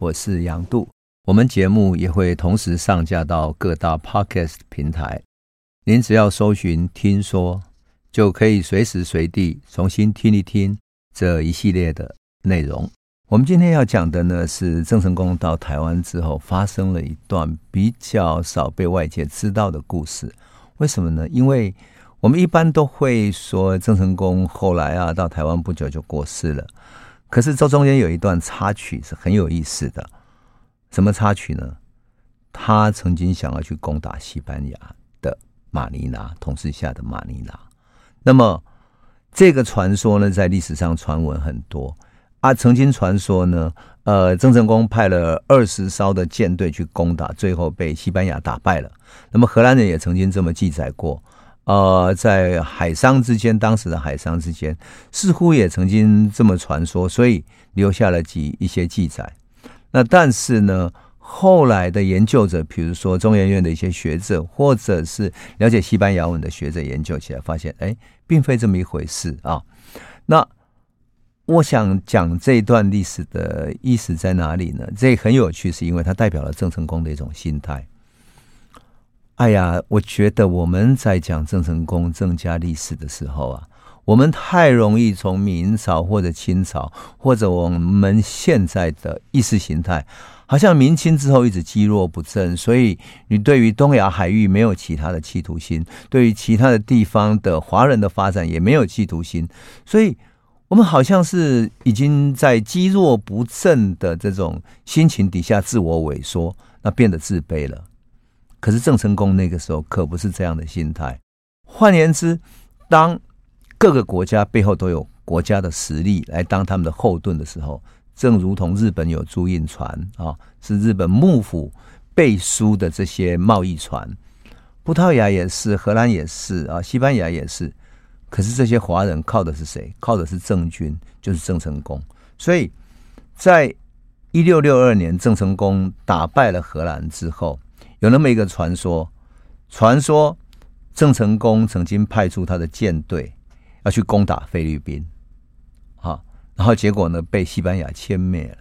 我是杨度。我们节目也会同时上架到各大 Podcast 平台，您只要搜寻“听说”，就可以随时随地重新听一听这一系列的内容。我们今天要讲的呢，是郑成功到台湾之后发生了一段比较少被外界知道的故事。为什么呢？因为我们一般都会说郑成功后来啊到台湾不久就过世了，可是这中间有一段插曲是很有意思的。什么插曲呢？他曾经想要去攻打西班牙的马尼拉，统治下的马尼拉。那么这个传说呢，在历史上传闻很多啊。曾经传说呢，呃，郑成功派了二十艘的舰队去攻打，最后被西班牙打败了。那么荷兰人也曾经这么记载过。呃，在海商之间，当时的海商之间似乎也曾经这么传说，所以留下了几一些记载。那但是呢，后来的研究者，比如说中研院的一些学者，或者是了解西班牙文的学者，研究起来发现，哎，并非这么一回事啊。那我想讲这一段历史的意思在哪里呢？这很有趣，是因为它代表了郑成功的一种心态。哎呀，我觉得我们在讲郑成功郑家历史的时候啊。我们太容易从明朝或者清朝，或者我们现在的意识形态，好像明清之后一直积弱不振，所以你对于东亚海域没有其他的企图心，对于其他的地方的华人的发展也没有企图心，所以我们好像是已经在积弱不振的这种心情底下自我萎缩，那变得自卑了。可是郑成功那个时候可不是这样的心态，换言之，当各个国家背后都有国家的实力来当他们的后盾的时候，正如同日本有租印船啊，是日本幕府背书的这些贸易船，葡萄牙也是，荷兰也是啊，西班牙也是。可是这些华人靠的是谁？靠的是郑军，就是郑成功。所以在一六六二年，郑成功打败了荷兰之后，有那么一个传说，传说郑成功曾经派出他的舰队。要去攻打菲律宾，啊，然后结果呢，被西班牙歼灭了。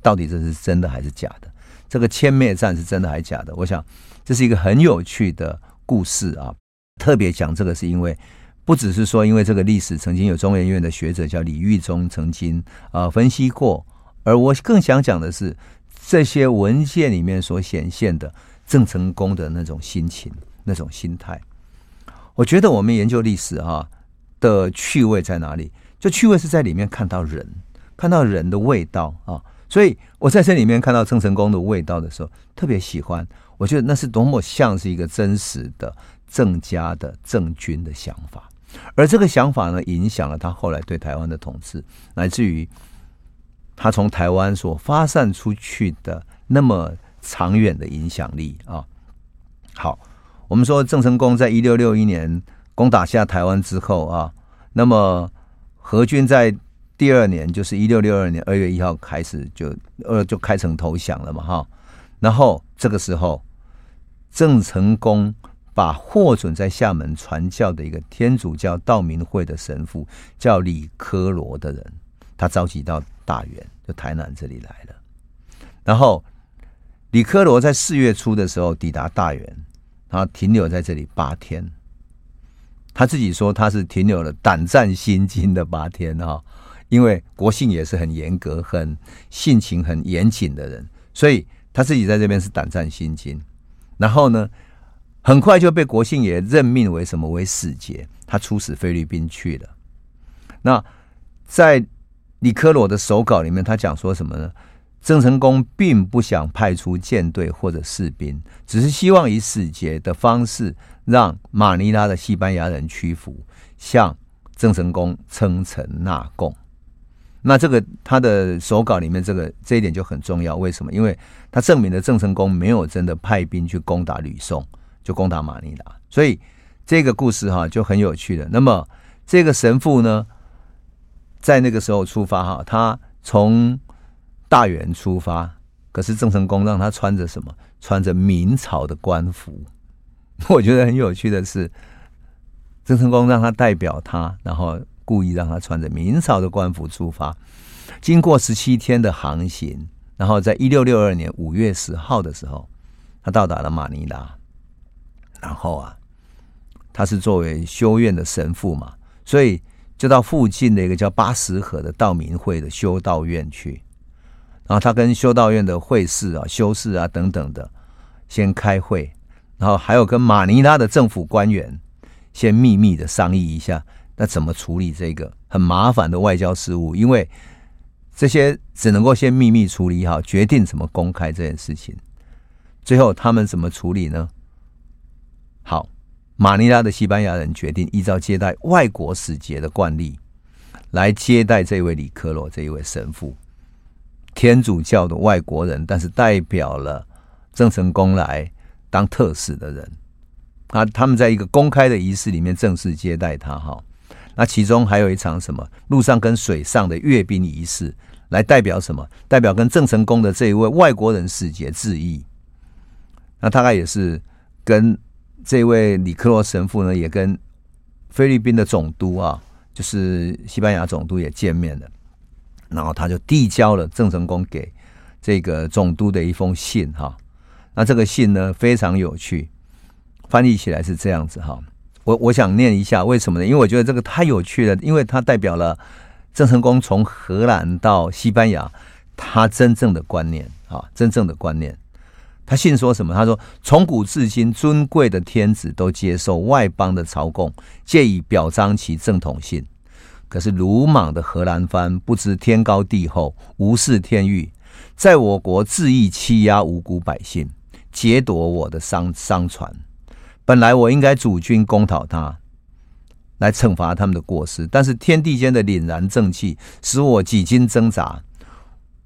到底这是真的还是假的？这个歼灭战是真的还是假的？我想这是一个很有趣的故事啊。特别讲这个是因为，不只是说因为这个历史曾经有中研院的学者叫李玉忠曾经啊分析过，而我更想讲的是这些文献里面所显现的郑成功的那种心情、那种心态。我觉得我们研究历史哈、啊。的趣味在哪里？就趣味是在里面看到人，看到人的味道啊！所以我在这里面看到郑成功的味道的时候，特别喜欢。我觉得那是多么像是一个真实的郑家的郑军的想法，而这个想法呢，影响了他后来对台湾的统治，乃至于他从台湾所发散出去的那么长远的影响力啊！好，我们说郑成功在一六六一年。攻打下台湾之后啊，那么荷军在第二年，就是一六六二年二月一号开始就呃就开城投降了嘛哈。然后这个时候，郑成功把获准在厦门传教的一个天主教道明会的神父叫李科罗的人，他召集到大员，就台南这里来了。然后李科罗在四月初的时候抵达大原，然后停留在这里八天。他自己说他是停留了胆战心惊的八天哈，因为国姓也是很严格、很性情很严谨的人，所以他自己在这边是胆战心惊。然后呢，很快就被国姓爷任命为什么？为使节，他出使菲律宾去了。那在李科罗的手稿里面，他讲说什么呢？郑成功并不想派出舰队或者士兵，只是希望以使节的方式让马尼拉的西班牙人屈服，向郑成功称臣纳贡。那这个他的手稿里面，这个这一点就很重要。为什么？因为他证明了郑成功没有真的派兵去攻打吕宋，就攻打马尼拉。所以这个故事哈就很有趣的。那么这个神父呢，在那个时候出发哈，他从。大元出发，可是郑成功让他穿着什么？穿着明朝的官服。我觉得很有趣的是，郑成功让他代表他，然后故意让他穿着明朝的官服出发。经过十七天的航行，然后在一六六二年五月十号的时候，他到达了马尼拉。然后啊，他是作为修院的神父嘛，所以就到附近的一个叫八十河的道明会的修道院去。然后他跟修道院的会士啊、修士啊等等的先开会，然后还有跟马尼拉的政府官员先秘密的商议一下，那怎么处理这个很麻烦的外交事务？因为这些只能够先秘密处理好，决定怎么公开这件事情。最后他们怎么处理呢？好，马尼拉的西班牙人决定依照接待外国使节的惯例，来接待这位里科罗这一位神父，天主教的外国人，但是代表了郑成功来当特使的人啊。他们在一个公开的仪式里面正式接待他。哈，那其中还有一场什么陆上跟水上的阅兵仪式。来代表什么？代表跟郑成功的这一位外国人使节致意。那大概也是跟这位李科罗神父呢，也跟菲律宾的总督啊，就是西班牙总督也见面了。然后他就递交了郑成功给这个总督的一封信哈。那这个信呢，非常有趣，翻译起来是这样子哈。我我想念一下，为什么呢？因为我觉得这个太有趣了，因为它代表了。郑成功从荷兰到西班牙，他真正的观念啊，真正的观念。他信说什么？他说：从古至今，尊贵的天子都接受外邦的朝贡，借以表彰其正统性。可是鲁莽的荷兰藩不知天高地厚，无视天域，在我国恣意欺压无辜百姓，劫夺我的商商船。本来我应该主军攻讨他。来惩罚他们的过失，但是天地间的凛然正气使我几经挣扎，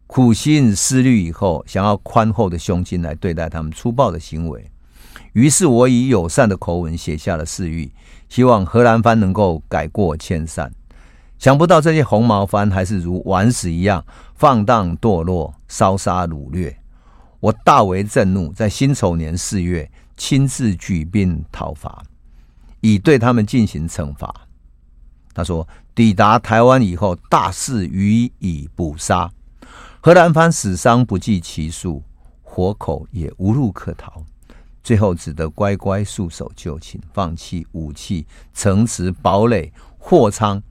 苦心思虑以后，想要宽厚的胸襟来对待他们粗暴的行为。于是我以友善的口吻写下了誓諭，希望荷兰藩能够改过迁善。想不到这些红毛藩还是如顽石一样放荡堕落、烧杀掳掠。我大为震怒，在辛丑年四月亲自举兵讨伐。以对他们进行惩罚。他说：“抵达台湾以后，大肆予以捕杀，荷兰藩死伤不计其数，活口也无路可逃，最后只得乖乖束手就擒，放弃武器、城池、堡垒、货仓，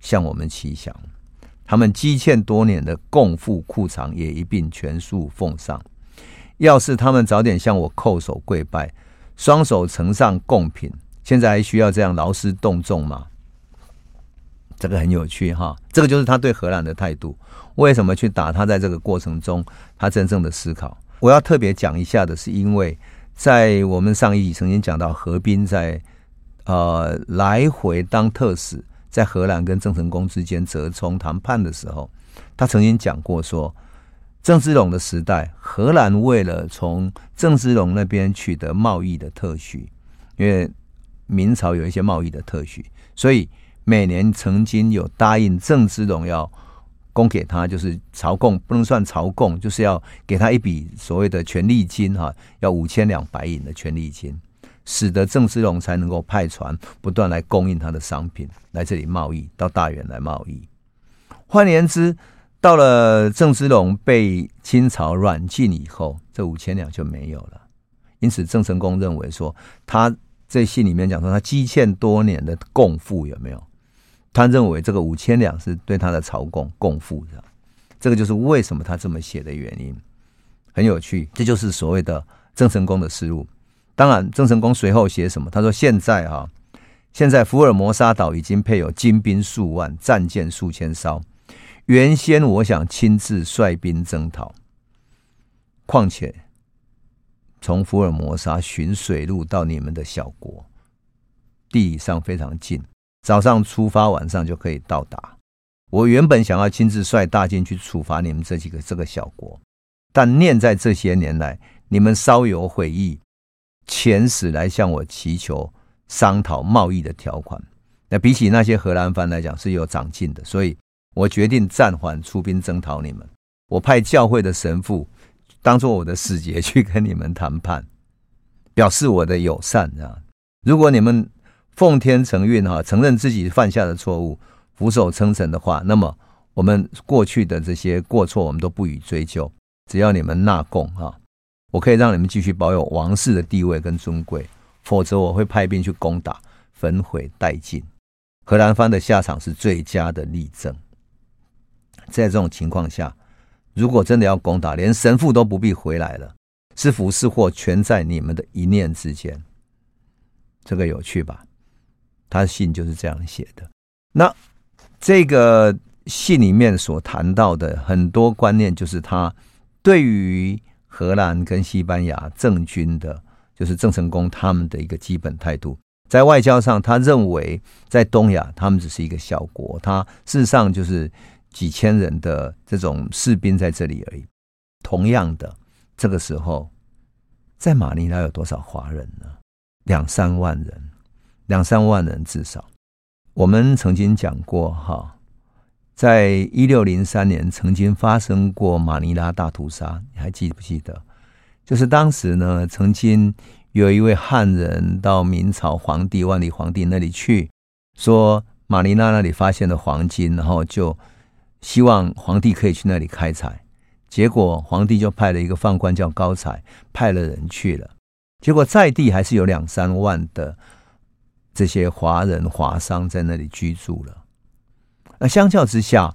向我们骑降。他们积欠多年的贡赋库藏也一并全数奉上。要是他们早点向我叩首跪拜，双手呈上贡品。”现在还需要这样劳师动众吗？这个很有趣哈，这个就是他对荷兰的态度。为什么去打他？在这个过程中，他真正的思考。我要特别讲一下的是，因为在我们上一集曾经讲到何斌在呃来回当特使，在荷兰跟郑成功之间折冲谈判的时候，他曾经讲过说，郑芝龙的时代，荷兰为了从郑芝龙那边取得贸易的特许，因为明朝有一些贸易的特许，所以每年曾经有答应郑芝龙要供给他，就是朝贡，不能算朝贡，就是要给他一笔所谓的权利金哈，要五千两白银的权利金，使得郑芝龙才能够派船不断来供应他的商品来这里贸易，到大员来贸易。换言之，到了郑芝龙被清朝软禁以后，这五千两就没有了。因此，郑成功认为说他。这信里面讲说，他积欠多年的贡赋有没有？他认为这个五千两是对他的朝贡贡赋的，这个就是为什么他这么写的原因。很有趣，这就是所谓的郑成功的思路。当然，郑成功随后写什么？他说：“现在哈，现在福尔摩沙岛已经配有精兵数万，战舰数千艘。原先我想亲自率兵征讨，况且。”从福尔摩沙寻水路到你们的小国，地理上非常近，早上出发，晚上就可以到达。我原本想要亲自率大军去处罚你们这几个这个小国，但念在这些年来，你们稍有悔意，遣使来向我祈求商讨贸易的条款，那比起那些荷兰藩来讲是有长进的，所以我决定暂缓出兵征讨你们。我派教会的神父。当做我的使节去跟你们谈判，表示我的友善啊！如果你们奉天承运哈，承认自己犯下的错误，俯首称臣的话，那么我们过去的这些过错我们都不予追究。只要你们纳贡哈，我可以让你们继续保有王室的地位跟尊贵，否则我会派兵去攻打，焚毁殆尽。荷兰方的下场是最佳的例证。在这种情况下，如果真的要攻打，连神父都不必回来了，是福是祸全在你们的一念之间。这个有趣吧？他的信就是这样写的。那这个信里面所谈到的很多观念，就是他对于荷兰跟西班牙政军的，就是郑成功他们的一个基本态度。在外交上，他认为在东亚他们只是一个小国，他事实上就是几千人的这种士兵在这里而已。同样的，这个时候在马尼拉有多少华人呢？两三万人，两三万人至少。我们曾经讲过哈，在一六零三年曾经发生过马尼拉大屠杀，你还记不记得？就是当时呢，曾经有一位汉人到明朝皇帝万历皇帝那里去，说马尼拉那里发现了黄金，然后就希望皇帝可以去那里开采。结果皇帝就派了一个宦官叫高才，派了人去了。结果在地还是有两三万的这些华人华商在那里居住了。那相较之下，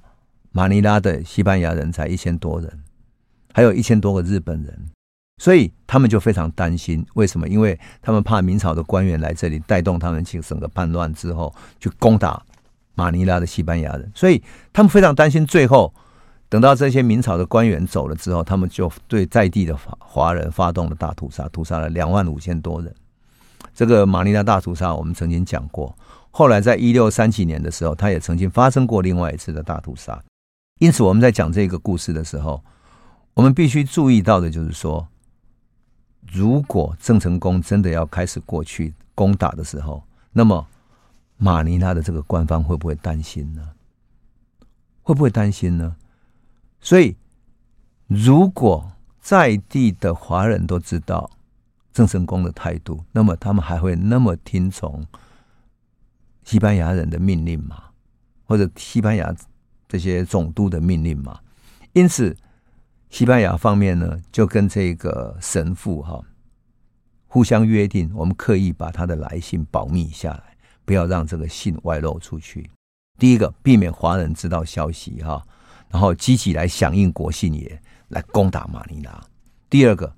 马尼拉的西班牙人才一千多人，还有一千多个日本人，所以他们就非常担心。为什么？因为他们怕明朝的官员来这里带动他们去整个叛乱之后去攻打马尼拉的西班牙人，所以他们非常担心最后。等到这些明朝的官员走了之后，他们就对在地的华华人发动了大屠杀，屠杀了两万五千多人。这个马尼拉大屠杀我们曾经讲过，后来在一六三几年的时候，他也曾经发生过另外一次的大屠杀。因此，我们在讲这个故事的时候，我们必须注意到的就是说，如果郑成功真的要开始过去攻打的时候，那么马尼拉的这个官方会不会担心呢？会不会担心呢？所以，如果在地的华人都知道郑成功的态度，那么他们还会那么听从西班牙人的命令嘛？或者西班牙这些总督的命令嘛？因此，西班牙方面呢，就跟这个神父哈互相约定，我们刻意把他的来信保密下来，不要让这个信外露出去。第一个，避免华人知道消息哈。然后积极来响应国信爷来攻打马尼拉。第二个，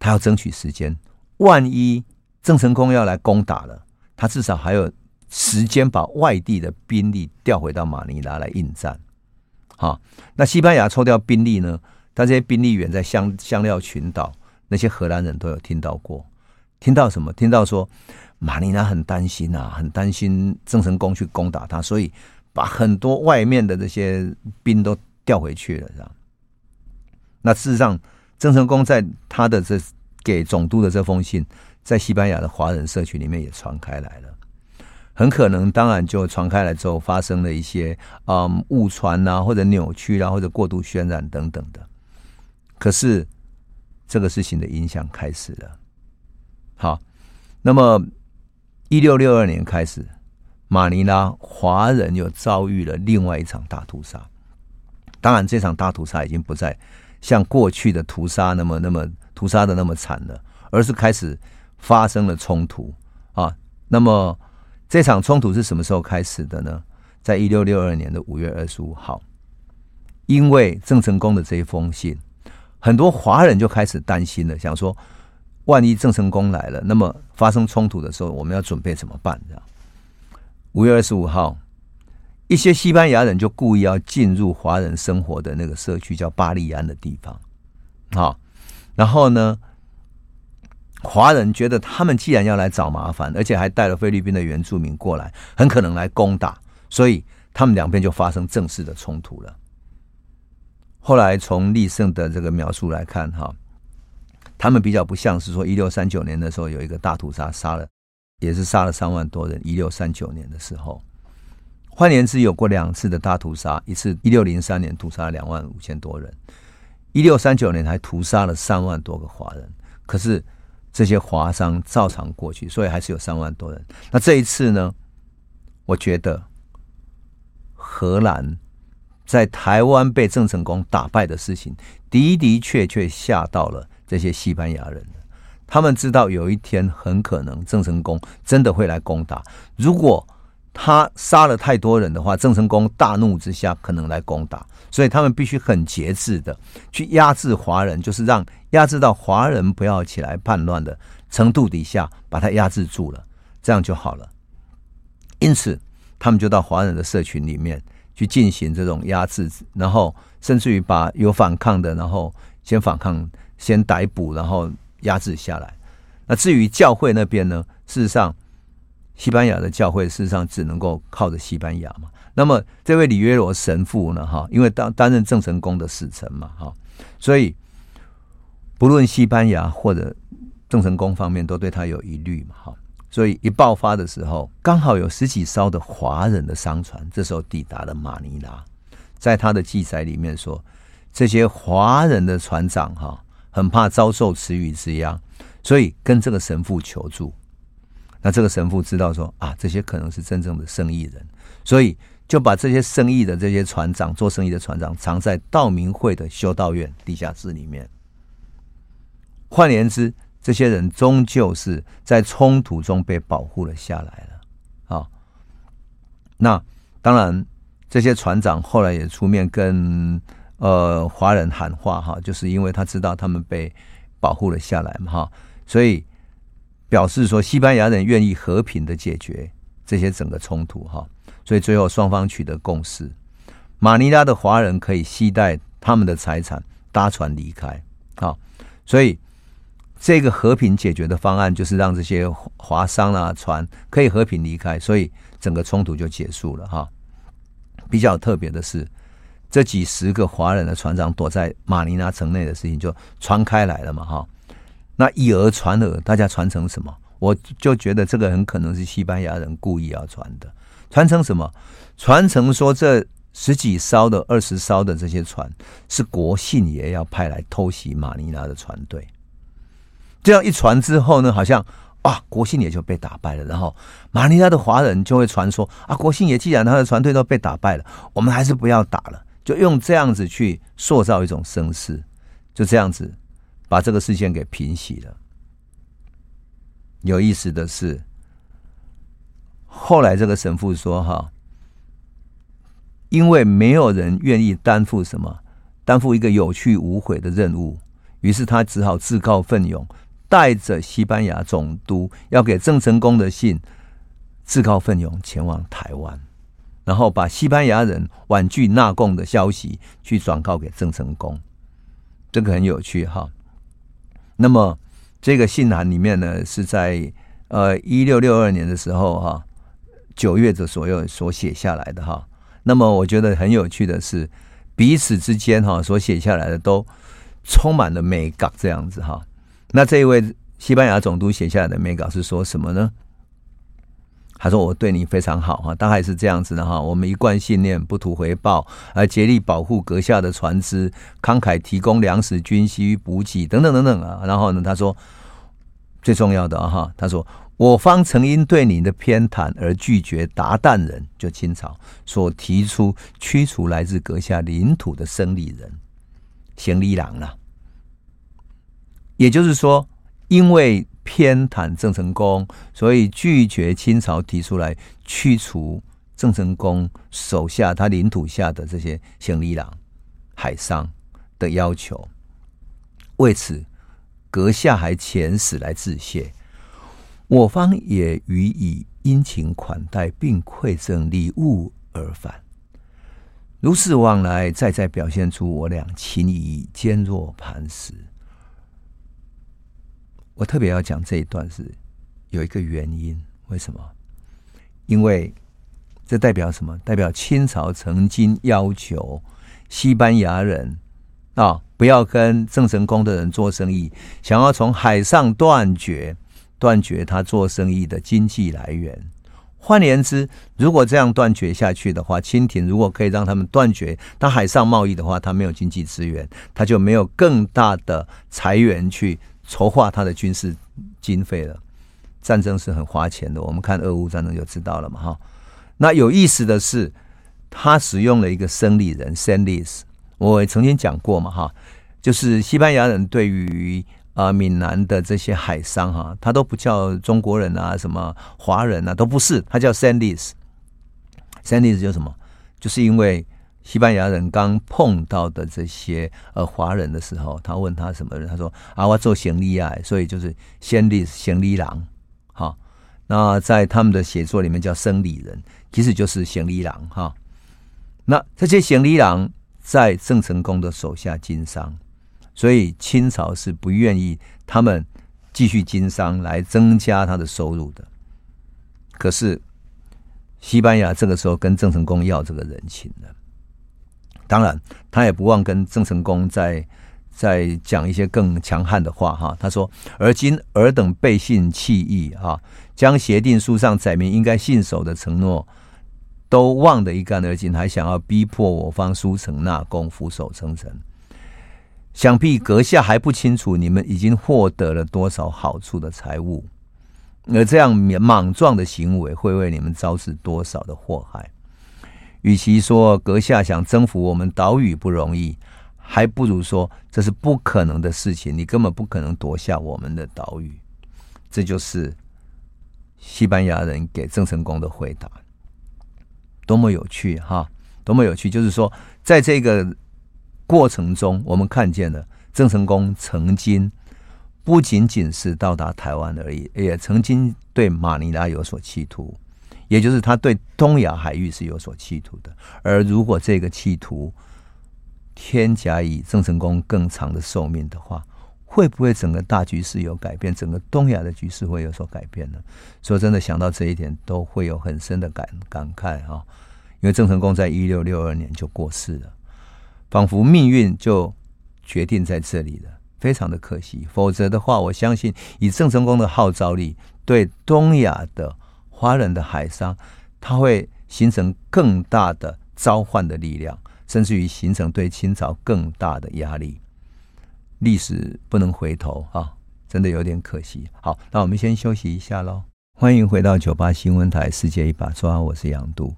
他要争取时间，万一郑成功要来攻打了，他至少还有时间把外地的兵力调回到马尼拉来应战。好，那西班牙抽调兵力呢？他这些兵力远在香香料群岛，那些荷兰人都有听到过，听到什么？听到说马尼拉很担心啊，很担心郑成功去攻打他，所以把很多外面的这些兵都。调回去了，这样。那事实上，郑成功在他的这给总督的这封信，在西班牙的华人社群里面也传开来了。很可能，当然就传开来之后，发生了一些嗯误传啊，或者扭曲啊，或者过度渲染等等的。可是，这个事情的影响开始了。好，那么一六六二年开始，马尼拉华人又遭遇了另外一场大屠杀。当然，这场大屠杀已经不再像过去的屠杀那么、那么屠杀的那么惨了，而是开始发生了冲突啊。那么，这场冲突是什么时候开始的呢？在一六六二年的五月二十五号，因为郑成功的这一封信，很多华人就开始担心了，想说，万一郑成功来了，那么发生冲突的时候，我们要准备怎么办？这样，五月二十五号。一些西班牙人就故意要进入华人生活的那个社区，叫巴利安的地方，好，然后呢，华人觉得他们既然要来找麻烦，而且还带了菲律宾的原住民过来，很可能来攻打，所以他们两边就发生正式的冲突了。后来从历胜的这个描述来看，哈，他们比较不像是说一六三九年的时候有一个大屠杀，杀了也是杀了三万多人。一六三九年的时候。换言之，有过两次的大屠杀，一次一六零三年屠杀了两万五千多人，一六三九年还屠杀了三万多个华人。可是这些华商照常过去，所以还是有三万多人。那这一次呢？我觉得荷兰在台湾被郑成功打败的事情，的的确确吓到了这些西班牙人。他们知道有一天很可能郑成功真的会来攻打。如果他杀了太多人的话，郑成功大怒之下可能来攻打，所以他们必须很节制的去压制华人，就是让压制到华人不要起来叛乱的程度底下，把他压制住了，这样就好了。因此，他们就到华人的社群里面去进行这种压制，然后甚至于把有反抗的，然后先反抗，先逮捕，然后。压制下来。那至于教会那边呢？事实上，西班牙的教会事实上只能够靠着西班牙嘛。那么这位里约罗神父呢？哈，因为当担任郑成功的使臣嘛，哈，所以不论西班牙或者郑成功方面都对他有疑虑嘛，哈。所以一爆发的时候，刚好有十几艘的华人的商船，这时候抵达了马尼拉。在他的记载里面说，这些华人的船长哈。很怕遭受池鱼之殃，所以跟这个神父求助。那这个神父知道说啊，这些可能是真正的生意人，所以就把这些生意的这些船长、做生意的船长藏在道明会的修道院地下室里面。换言之，这些人终究是在冲突中被保护了下来了。啊，那当然，这些船长后来也出面跟。呃，华人喊话哈，就是因为他知道他们被保护了下来嘛哈，所以表示说西班牙人愿意和平的解决这些整个冲突哈，所以最后双方取得共识，马尼拉的华人可以携带他们的财产搭船离开啊，所以这个和平解决的方案就是让这些华商啊船可以和平离开，所以整个冲突就结束了哈。比较特别的是。这几十个华人的船长躲在马尼拉城内的事情就传开来了嘛，哈，那以讹传讹，大家传成什么？我就觉得这个很可能是西班牙人故意要传的，传成什么？传承说这十几艘的、二十艘的这些船是国信爷要派来偷袭马尼拉的船队。这样一传之后呢，好像啊，国信爷就被打败了，然后马尼拉的华人就会传说啊，国信爷既然他的船队都被打败了，我们还是不要打了。就用这样子去塑造一种声势，就这样子把这个事件给平息了。有意思的是，后来这个神父说：“哈，因为没有人愿意担负什么，担负一个有去无回的任务，于是他只好自告奋勇，带着西班牙总督要给郑成功的信，自告奋勇前往台湾。”然后把西班牙人婉拒纳贡的消息去转告给郑成功，这个很有趣哈。那么这个信函里面呢，是在呃一六六二年的时候哈，九月的左右所写下来的哈。那么我觉得很有趣的是，彼此之间哈所写下来的都充满了美感这样子哈。那这一位西班牙总督写下来的美感是说什么呢？他说：“我对你非常好哈，大概是这样子的哈。我们一贯信念，不图回报，而竭力保护阁下的船只，慷慨提供粮食、军需、补给等等等等啊。然后呢，他说最重要的哈，他说我方曾因对你的偏袒而拒绝达旦人，就清朝所提出驱除来自阁下领土的生理人，行李郎了。也就是说，因为。”偏袒郑成功，所以拒绝清朝提出来驱除郑成功手下他领土下的这些行李郎、海商的要求。为此，阁下还遣使来致谢，我方也予以殷勤款待，并馈赠礼物而返。如此往来，再再表现出我俩情谊坚若磐石。我特别要讲这一段是有一个原因，为什么？因为这代表什么？代表清朝曾经要求西班牙人啊，不要跟郑成功的人做生意，想要从海上断绝断绝他做生意的经济来源。换言之，如果这样断绝下去的话，清廷如果可以让他们断绝他海上贸易的话，他没有经济资源，他就没有更大的财源去。筹划他的军事经费了，战争是很花钱的。我们看俄乌战争就知道了嘛，哈。那有意思的是，他使用了一个生理人 （Sandis），我曾经讲过嘛，哈，就是西班牙人对于啊闽南的这些海商哈，他都不叫中国人啊，什么华人啊，都不是，他叫 Sandis。Sandis 叫什么？就是因为。西班牙人刚碰到的这些呃华人的时候，他问他什么人？他说啊，我做行李啊，所以就是先例行李郎，哈。那在他们的写作里面叫生理人，其实就是行李郎哈。那这些行李郎在郑成功的手下经商，所以清朝是不愿意他们继续经商来增加他的收入的。可是西班牙这个时候跟郑成功要这个人情了。当然，他也不忘跟郑成功在在讲一些更强悍的话哈。他说：“而今尔等背信弃义哈，将协定书上载明应该信守的承诺都忘得一干二净，还想要逼迫我方书城纳贡，俯首称臣。想必阁下还不清楚，你们已经获得了多少好处的财物，而这样莽撞的行为会为你们招致多少的祸害。”与其说阁下想征服我们岛屿不容易，还不如说这是不可能的事情。你根本不可能夺下我们的岛屿。这就是西班牙人给郑成功的回答，多么有趣哈！多么有趣！就是说，在这个过程中，我们看见了郑成功曾经不仅仅是到达台湾而已，也曾经对马尼拉有所企图。也就是他对东亚海域是有所企图的，而如果这个企图添加以郑成功更长的寿命的话，会不会整个大局势有改变？整个东亚的局势会有所改变呢？说真的，想到这一点，都会有很深的感感慨哈。因为郑成功在一六六二年就过世了，仿佛命运就决定在这里了，非常的可惜。否则的话，我相信以郑成功的号召力，对东亚的。华人的海商，他会形成更大的召唤的力量，甚至于形成对清朝更大的压力。历史不能回头啊，真的有点可惜。好，那我们先休息一下喽。欢迎回到九八新闻台《世界一把抓》，我是杨渡。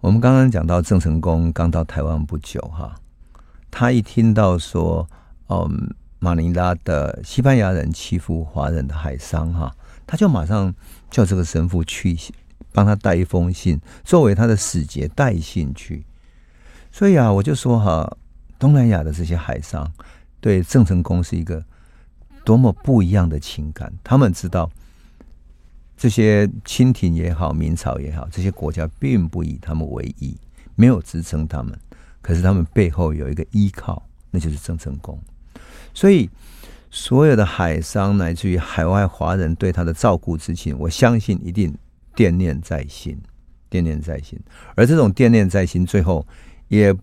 我们刚刚讲到郑成功刚到台湾不久哈，他一听到说，嗯，马尼拉的西班牙人欺负华人的海商哈。他就马上叫这个神父去帮他带一封信，作为他的使节带信去。所以啊，我就说哈，东南亚的这些海商对郑成功是一个多么不一样的情感。他们知道这些清廷也好，明朝也好，这些国家并不以他们为意，没有支撑他们，可是他们背后有一个依靠，那就是郑成功。所以。所有的海商乃至于海外华人对他的照顾之情，我相信一定惦念在心，惦念在心。而这种惦念在心，最后也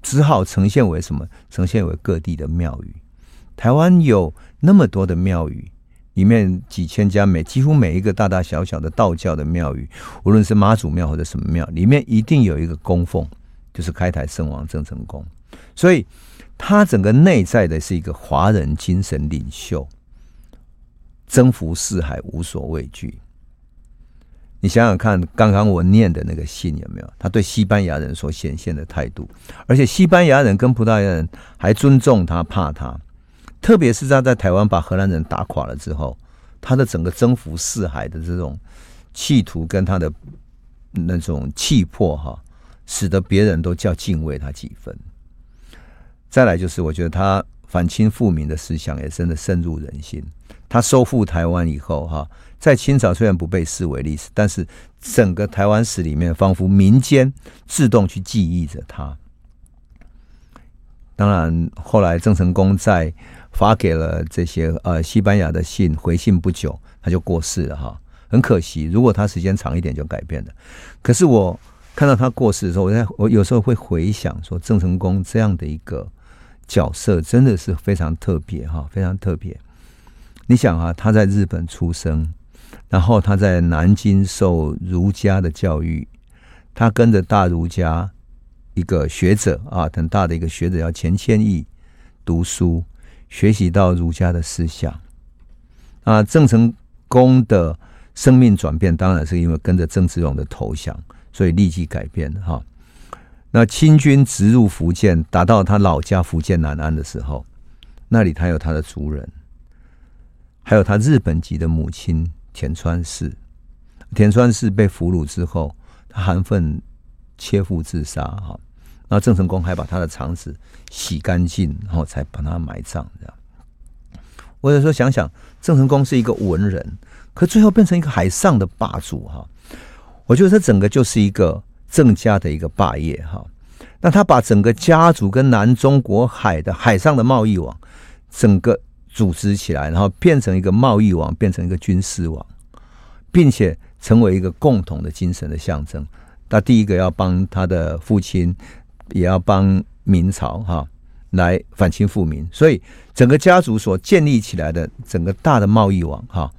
只好呈现为什么？呈现为各地的庙宇。台湾有那么多的庙宇，里面几千家，每几乎每一个大大小小的道教的庙宇，无论是妈祖庙或者什么庙，里面一定有一个供奉，就是开台圣王郑成功。所以。他整个内在的是一个华人精神领袖，征服四海无所畏惧。你想想看，刚刚我念的那个信有没有？他对西班牙人所显现的态度，而且西班牙人跟葡萄牙人还尊重他、怕他。特别是他在台湾把荷兰人打垮了之后，他的整个征服四海的这种企图跟他的那种气魄，哈，使得别人都叫敬畏他几分。再来就是，我觉得他反清复明的思想也真的深入人心。他收复台湾以后，哈，在清朝虽然不被视为历史，但是整个台湾史里面，仿佛民间自动去记忆着他。当然，后来郑成功在发给了这些呃西班牙的信回信不久，他就过世了，哈，很可惜。如果他时间长一点，就改变了。可是我看到他过世的时候，我在我有时候会回想说，郑成功这样的一个。角色真的是非常特别哈，非常特别。你想啊，他在日本出生，然后他在南京受儒家的教育，他跟着大儒家一个学者啊，很大的一个学者叫钱谦益读书，学习到儒家的思想。啊，郑成功的生命转变，当然是因为跟着郑芝龙的投降，所以立即改变哈。那清军直入福建，打到他老家福建南安的时候，那里他有他的族人，还有他日本籍的母亲田川氏。田川氏被俘虏之后，他含愤切腹自杀。哈，那郑成功还把他的肠子洗干净，然后才把他埋葬。这样，我有时候想想，郑成功是一个文人，可最后变成一个海上的霸主。哈，我觉得这整个就是一个。郑家的一个霸业哈，那他把整个家族跟南中国海的海上的贸易网整个组织起来，然后变成一个贸易网，变成一个军事网，并且成为一个共同的精神的象征。他第一个要帮他的父亲，也要帮明朝哈来反清复明，所以整个家族所建立起来的整个大的贸易网哈，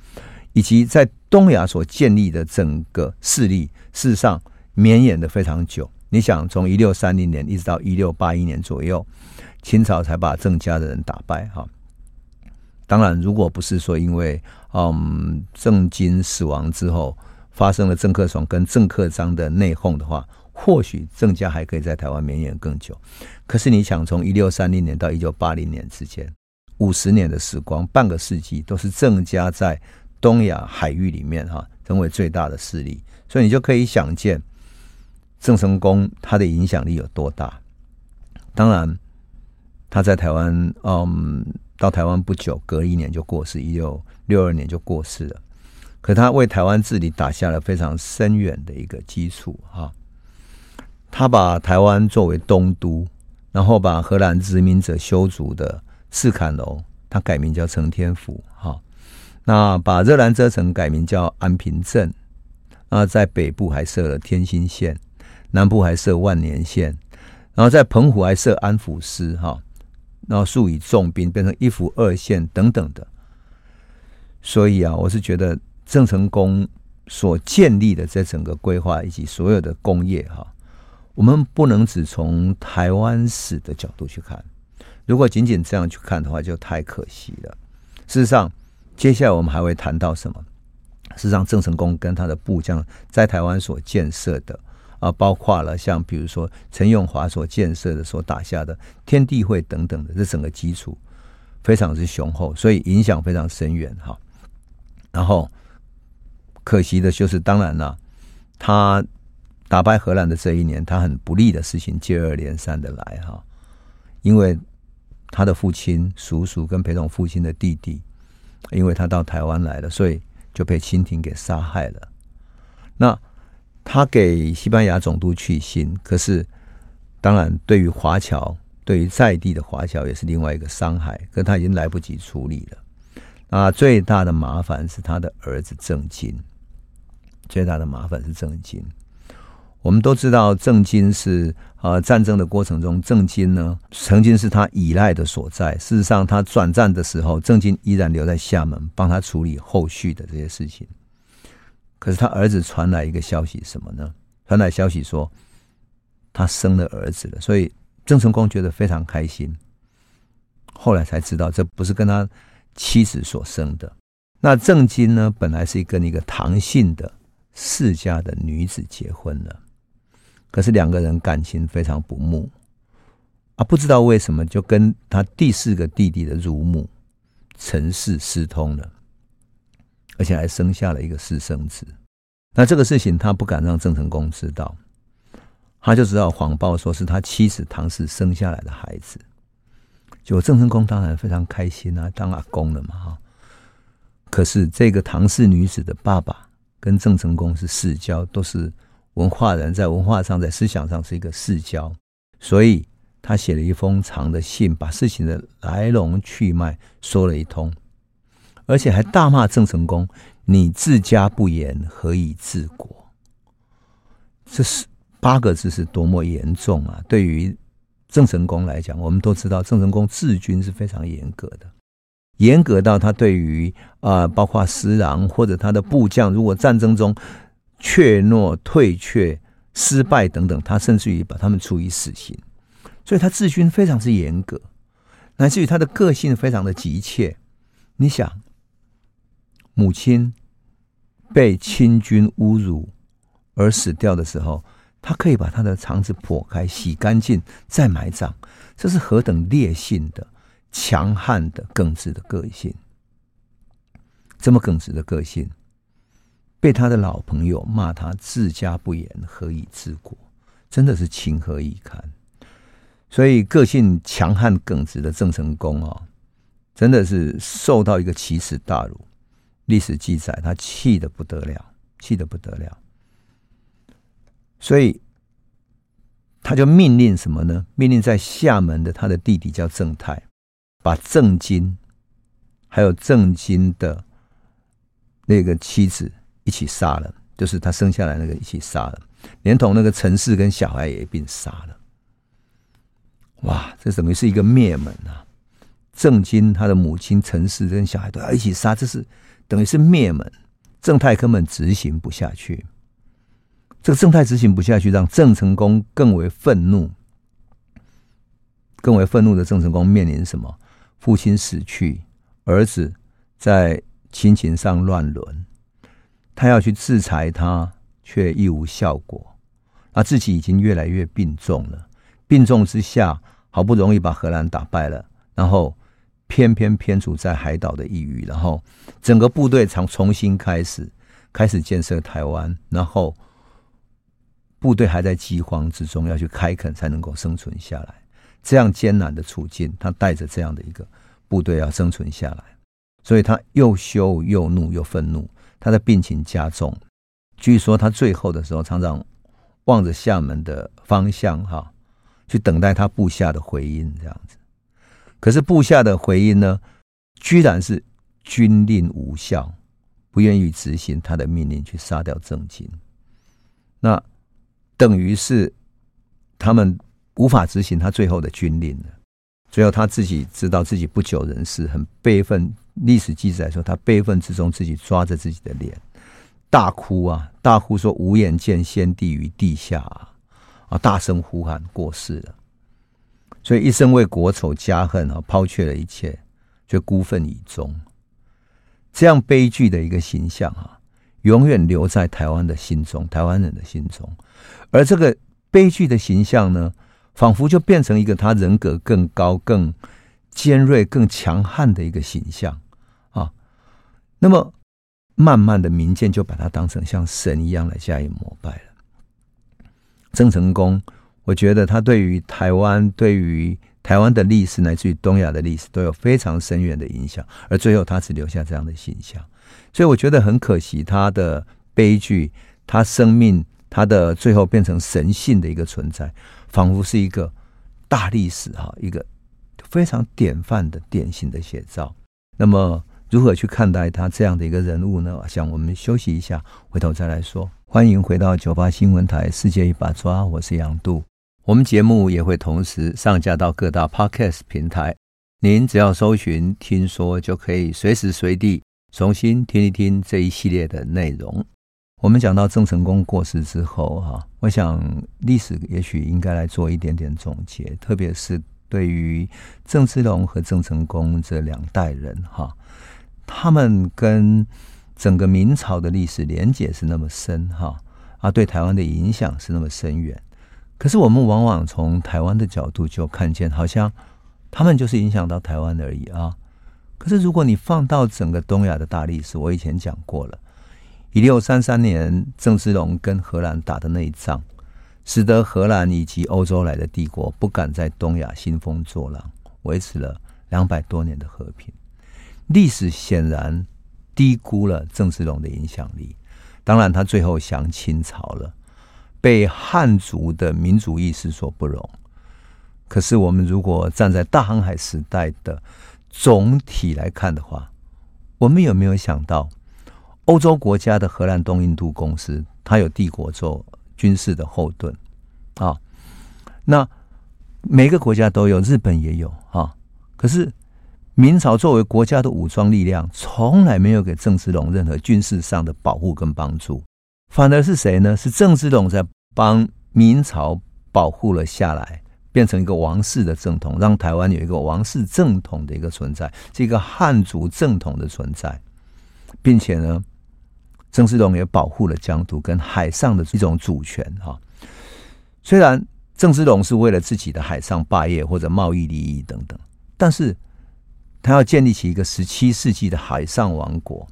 以及在东亚所建立的整个势力，事实上。绵延的非常久，你想从一六三零年一直到一六八一年左右，清朝才把郑家的人打败哈。当然，如果不是说因为嗯郑经死亡之后发生了郑克爽跟郑克章的内讧的话，或许郑家还可以在台湾绵延更久。可是你想从一六三零年到一九八零年之间五十年的时光，半个世纪都是郑家在东亚海域里面哈成为最大的势力，所以你就可以想见。郑成功他的影响力有多大？当然，他在台湾，嗯，到台湾不久，隔一年就过世，一六六二年就过世了。可他为台湾治理打下了非常深远的一个基础哈。他把台湾作为东都，然后把荷兰殖民者修筑的赤坎楼，他改名叫承天府哈。那把热兰遮城改名叫安平镇，那在北部还设了天兴县。南部还设万年县，然后在澎湖还设安抚司哈，然后数以重兵变成一府二县等等的。所以啊，我是觉得郑成功所建立的这整个规划以及所有的工业哈，我们不能只从台湾史的角度去看，如果仅仅这样去看的话，就太可惜了。事实上，接下来我们还会谈到什么？事实上，郑成功跟他的部将在台湾所建设的。啊，包括了像比如说陈永华所建设的、所打下的天地会等等的，这整个基础非常之雄厚，所以影响非常深远哈。然后可惜的就是，当然了，他打败荷兰的这一年，他很不利的事情接二连三的来哈，因为他的父亲、叔叔跟陪同父亲的弟弟，因为他到台湾来了，所以就被清廷给杀害了。那他给西班牙总督去信，可是当然对于华侨，对于在地的华侨也是另外一个伤害，可他已经来不及处理了。啊，最大的麻烦是他的儿子郑经，最大的麻烦是郑经。我们都知道郑经是啊，战争的过程中，郑经呢曾经是他依赖的所在。事实上，他转战的时候，郑经依然留在厦门，帮他处理后续的这些事情。可是他儿子传来一个消息，什么呢？传来消息说他生了儿子了，所以郑成功觉得非常开心。后来才知道这不是跟他妻子所生的。那郑经呢，本来是跟一个唐姓的世家的女子结婚了，可是两个人感情非常不睦啊，不知道为什么就跟他第四个弟弟的乳母陈氏私通了。而且还生下了一个私生子，那这个事情他不敢让郑成功知道，他就知道谎报说是他妻子唐氏生下来的孩子。就郑成功当然非常开心啊，当阿公了嘛哈。可是这个唐氏女子的爸爸跟郑成功是世交，都是文化人，在文化上、在思想上是一个世交，所以他写了一封长的信，把事情的来龙去脉说了一通。而且还大骂郑成功：“你治家不严，何以治国？”这是八个字是多么严重啊！对于郑成功来讲，我们都知道郑成功治军是非常严格的，严格到他对于啊、呃，包括师郎或者他的部将，如果战争中怯懦、退却、失败等等，他甚至于把他们处以死刑。所以他治军非常之严格，乃至于他的个性非常的急切。你想。母亲被清军侮辱而死掉的时候，他可以把他的肠子剖开、洗干净再埋葬，这是何等烈性的、强悍的、耿直的个性。这么耿直的个性，被他的老朋友骂他治家不严，何以治国？真的是情何以堪。所以，个性强悍耿直的郑成功啊，真的是受到一个奇耻大辱。历史记载，他气得不得了，气得不得了。所以，他就命令什么呢？命令在厦门的他的弟弟叫郑泰，把郑经还有郑经的那个妻子一起杀了，就是他生下来那个一起杀了，连同那个陈氏跟小孩也一并杀了。哇，这等于是一个灭门啊！郑经他的母亲陈氏跟小孩都要一起杀，这是等于是灭门。正太根本执行不下去。这个正太执行不下去，让郑成功更为愤怒。更为愤怒的郑成功面临什么？父亲死去，儿子在亲情上乱伦，他要去制裁他，却一无效果。而自己已经越来越病重了，病重之下，好不容易把荷兰打败了，然后偏偏偏处在海岛的一隅，然后整个部队从重新开始，开始建设台湾，然后。部队还在饥荒之中，要去开垦才能够生存下来。这样艰难的处境，他带着这样的一个部队要生存下来，所以他又羞又怒又愤怒，他的病情加重。据说他最后的时候，常常望着厦门的方向，哈，去等待他部下的回音，这样子。可是部下的回应呢，居然是军令无效，不愿意执行他的命令，去杀掉郑经。那。等于是他们无法执行他最后的军令了。最后他自己知道自己不久人世，很悲愤。历史记载说，他悲愤之中自己抓着自己的脸，大哭啊，大哭说：“无颜见先帝于地下啊！”啊，大声呼喊过世了。所以一生为国仇家恨啊，抛却了一切，却孤愤以终。这样悲剧的一个形象啊。永远留在台湾的心中，台湾人的心中。而这个悲剧的形象呢，仿佛就变成一个他人格更高、更尖锐、更强悍的一个形象啊。那么，慢慢的民间就把他当成像神一样来加以膜拜了。郑成功，我觉得他对于台湾、对于台湾的历史，乃至于东亚的历史，都有非常深远的影响。而最后，他只留下这样的形象。所以我觉得很可惜，他的悲剧，他生命，他的最后变成神性的一个存在，仿佛是一个大历史哈，一个非常典范的典型的写照。那么，如何去看待他这样的一个人物呢？我想我们休息一下，回头再来说。欢迎回到九八新闻台《世界一把抓》，我是杨度。我们节目也会同时上架到各大 Podcast 平台，您只要搜寻“听说”，就可以随时随地。重新听一听这一系列的内容。我们讲到郑成功过世之后，哈，我想历史也许应该来做一点点总结，特别是对于郑芝龙和郑成功这两代人，哈，他们跟整个明朝的历史连结是那么深，哈，啊，对台湾的影响是那么深远。可是我们往往从台湾的角度就看见，好像他们就是影响到台湾而已啊。可是，如果你放到整个东亚的大历史，我以前讲过了，一六三三年郑芝龙跟荷兰打的那一仗，使得荷兰以及欧洲来的帝国不敢在东亚兴风作浪，维持了两百多年的和平。历史显然低估了郑芝龙的影响力。当然，他最后降清朝了，被汉族的民族意识所不容。可是，我们如果站在大航海时代的总体来看的话，我们有没有想到，欧洲国家的荷兰东印度公司，它有帝国做军事的后盾啊。那每个国家都有，日本也有啊。可是明朝作为国家的武装力量，从来没有给郑芝龙任何军事上的保护跟帮助，反而是谁呢？是郑芝龙在帮明朝保护了下来。变成一个王室的正统，让台湾有一个王室正统的一个存在，是一个汉族正统的存在，并且呢，郑芝龙也保护了疆土跟海上的这种主权哈。虽然郑芝龙是为了自己的海上霸业或者贸易利益等等，但是他要建立起一个十七世纪的海上王国，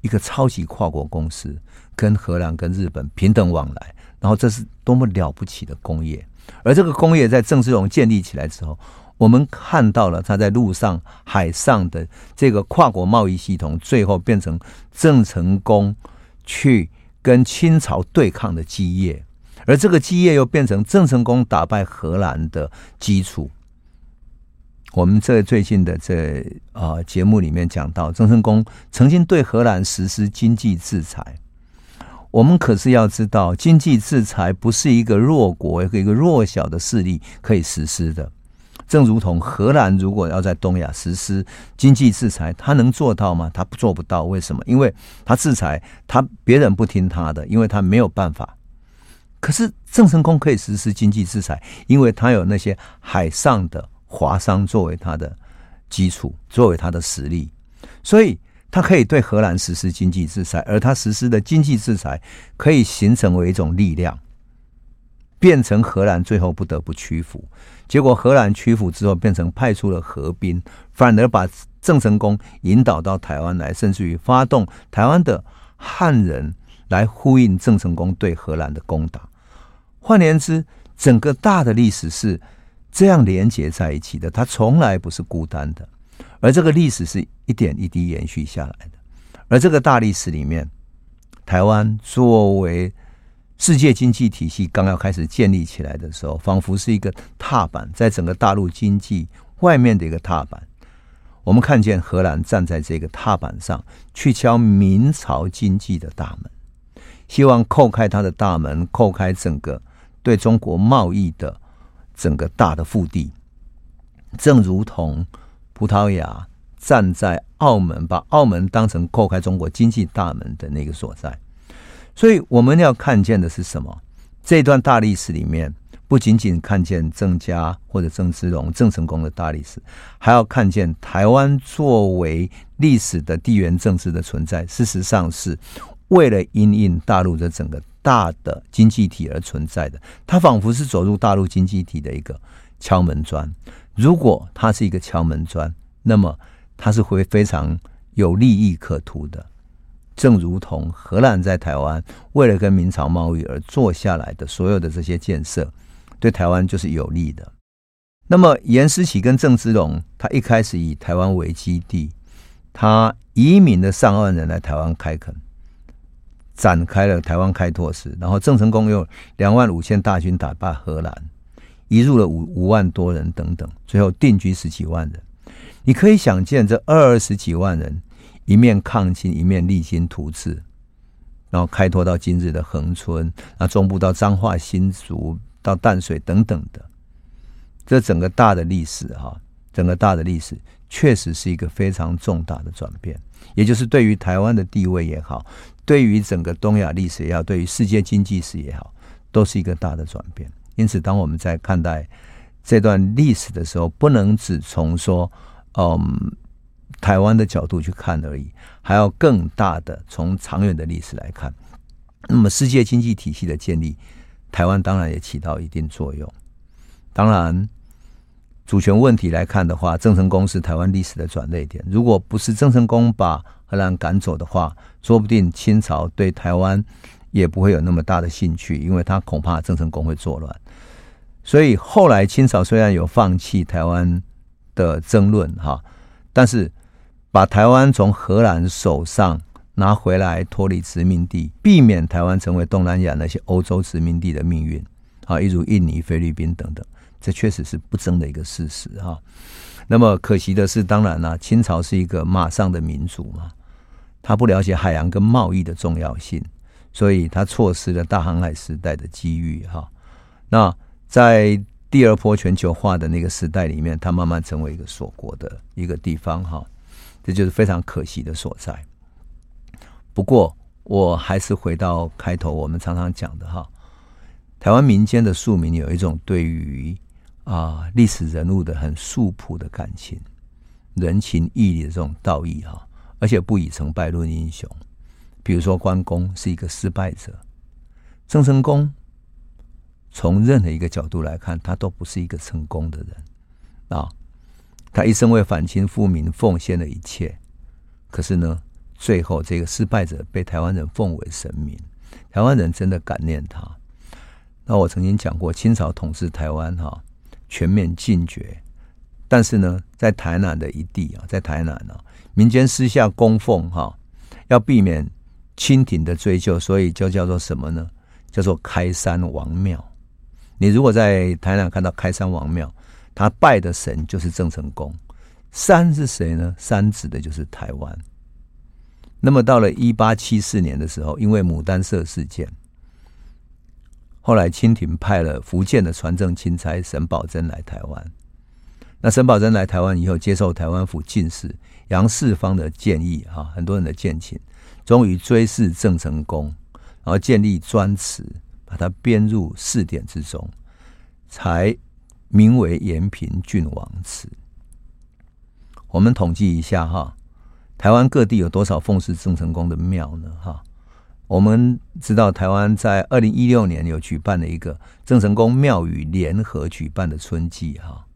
一个超级跨国公司，跟荷兰、跟日本平等往来，然后这是多么了不起的工业。而这个工业在郑芝龙建立起来之后，我们看到了他在陆上、海上的这个跨国贸易系统，最后变成郑成功去跟清朝对抗的基业，而这个基业又变成郑成功打败荷兰的基础。我们在最近的这啊节目里面讲到，郑成功曾经对荷兰实施经济制裁。我们可是要知道，经济制裁不是一个弱国、一个一个弱小的势力可以实施的。正如同荷兰如果要在东亚实施经济制裁，他能做到吗？他做不到。为什么？因为他制裁他，别人不听他的，因为他没有办法。可是郑成功可以实施经济制裁，因为他有那些海上的华商作为他的基础，作为他的实力，所以。他可以对荷兰实施经济制裁，而他实施的经济制裁可以形成为一种力量，变成荷兰最后不得不屈服。结果荷兰屈服之后，变成派出了荷兵，反而把郑成功引导到台湾来，甚至于发动台湾的汉人来呼应郑成功对荷兰的攻打。换言之，整个大的历史是这样连接在一起的，它从来不是孤单的。而这个历史是一点一滴延续下来的，而这个大历史里面，台湾作为世界经济体系刚要开始建立起来的时候，仿佛是一个踏板，在整个大陆经济外面的一个踏板。我们看见荷兰站在这个踏板上去敲明朝经济的大门，希望叩开它的大门，叩开整个对中国贸易的整个大的腹地，正如同。葡萄牙站在澳门，把澳门当成叩开中国经济大门的那个所在，所以我们要看见的是什么？这段大历史里面，不仅仅看见郑家或者郑芝龙、郑成功的大历史，还要看见台湾作为历史的地缘政治的存在，事实上是为了因应大陆的整个大的经济体而存在的。它仿佛是走入大陆经济体的一个敲门砖。如果它是一个敲门砖，那么它是会非常有利益可图的。正如同荷兰在台湾为了跟明朝贸易而做下来的所有的这些建设，对台湾就是有利的。那么严思齐跟郑芝龙，他一开始以台湾为基地，他移民了上万人来台湾开垦，展开了台湾开拓史。然后郑成功用两万五千大军打败荷兰。移入了五五万多人等等，最后定居十几万人。你可以想见，这二十几万人一面抗清，一面励精图治，然后开拓到今日的恒春，那中部到彰化、新竹到淡水等等的，这整个大的历史哈，整个大的历史确实是一个非常重大的转变，也就是对于台湾的地位也好，对于整个东亚历史也好，对于世界经济史也好，都是一个大的转变。因此，当我们在看待这段历史的时候，不能只从说“嗯，台湾”的角度去看而已，还要更大的从长远的历史来看。那么，世界经济体系的建立，台湾当然也起到一定作用。当然，主权问题来看的话，郑成功是台湾历史的转捩点。如果不是郑成功把荷兰赶走的话，说不定清朝对台湾也不会有那么大的兴趣，因为他恐怕郑成功会作乱。所以后来清朝虽然有放弃台湾的争论哈，但是把台湾从荷兰手上拿回来脱离殖民地，避免台湾成为东南亚那些欧洲殖民地的命运啊，一如印尼、菲律宾等等，这确实是不争的一个事实哈。那么可惜的是，当然了，清朝是一个马上的民族嘛，他不了解海洋跟贸易的重要性，所以他错失了大航海时代的机遇哈。那在第二波全球化的那个时代里面，它慢慢成为一个锁国的一个地方，哈，这就是非常可惜的所在。不过，我还是回到开头我们常常讲的哈，台湾民间的庶民有一种对于啊历史人物的很素朴的感情、人情义理的这种道义哈，而且不以成败论英雄。比如说，关公是一个失败者，郑成功。从任何一个角度来看，他都不是一个成功的人啊。他一生为反清复明奉献了一切，可是呢，最后这个失败者被台湾人奉为神明，台湾人真的感念他。那我曾经讲过，清朝统治台湾哈，全面禁绝，但是呢，在台南的一地啊，在台南啊，民间私下供奉哈，要避免清廷的追究，所以就叫做什么呢？叫做开山王庙。你如果在台南看到开山王庙，他拜的神就是郑成功，山是谁呢？山指的就是台湾。那么到了一八七四年的时候，因为牡丹社事件，后来清廷派了福建的传政钦差沈葆桢来台湾。那沈葆桢来台湾以后，接受台湾府进士杨世芳的建议，哈，很多人的建请，终于追谥郑成功，然后建立专祠，把它编入四典之中，才。名为延平郡王祠。我们统计一下哈，台湾各地有多少奉祀郑成功的庙呢？哈，我们知道台湾在二零一六年有举办了一个郑成功庙宇联合举办的春季哈，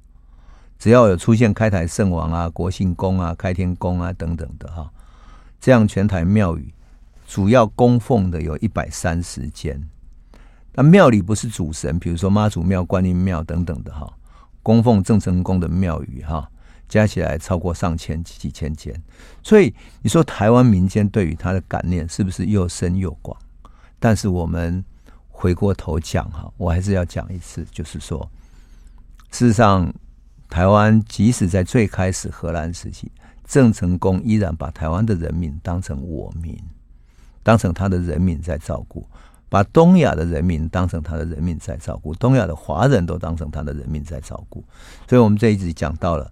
只要有出现开台圣王啊、国姓宫啊、开天宫啊等等的哈，这样全台庙宇主要供奉的有一百三十间。那庙里不是主神，比如说妈祖庙、观音庙等等的哈，供奉郑成功的庙宇哈，加起来超过上千几千间。所以你说台湾民间对于他的感念是不是又深又广？但是我们回过头讲哈，我还是要讲一次，就是说，事实上，台湾即使在最开始荷兰时期，郑成功依然把台湾的人民当成我民，当成他的人民在照顾。把东亚的人民当成他的人民在照顾，东亚的华人都当成他的人民在照顾，所以我们这一集讲到了，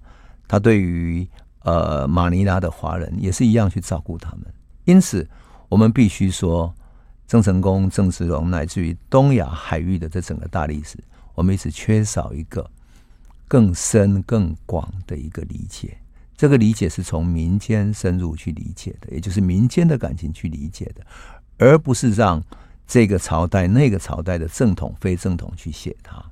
他对于呃马尼拉的华人也是一样去照顾他们。因此，我们必须说，郑成功、郑芝龙乃至于东亚海域的这整个大历史，我们一直缺少一个更深更广的一个理解。这个理解是从民间深入去理解的，也就是民间的感情去理解的，而不是让。这个朝代、那个朝代的正统、非正统去写它。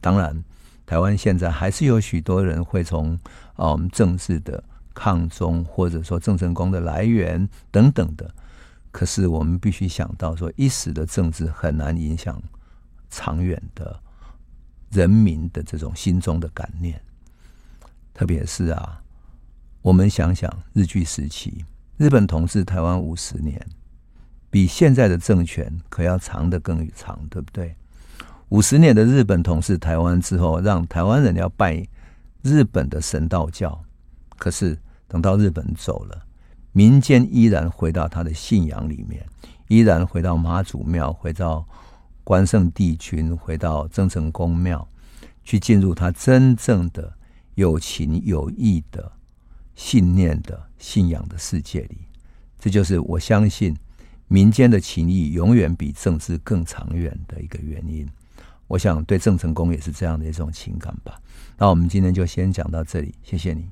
当然，台湾现在还是有许多人会从啊，我们政治的抗中，或者说郑成功的来源等等的。可是，我们必须想到说，一时的政治很难影响长远的人民的这种心中的感念。特别是啊，我们想想日据时期，日本统治台湾五十年。比现在的政权可要长得更长，对不对？五十年的日本统治台湾之后，让台湾人要拜日本的神道教。可是等到日本走了，民间依然回到他的信仰里面，依然回到妈祖庙，回到关圣帝君，回到郑成功庙，去进入他真正的有情有义的信念的信仰的世界里。这就是我相信。民间的情谊永远比政治更长远的一个原因，我想对郑成功也是这样的一种情感吧。那我们今天就先讲到这里，谢谢你。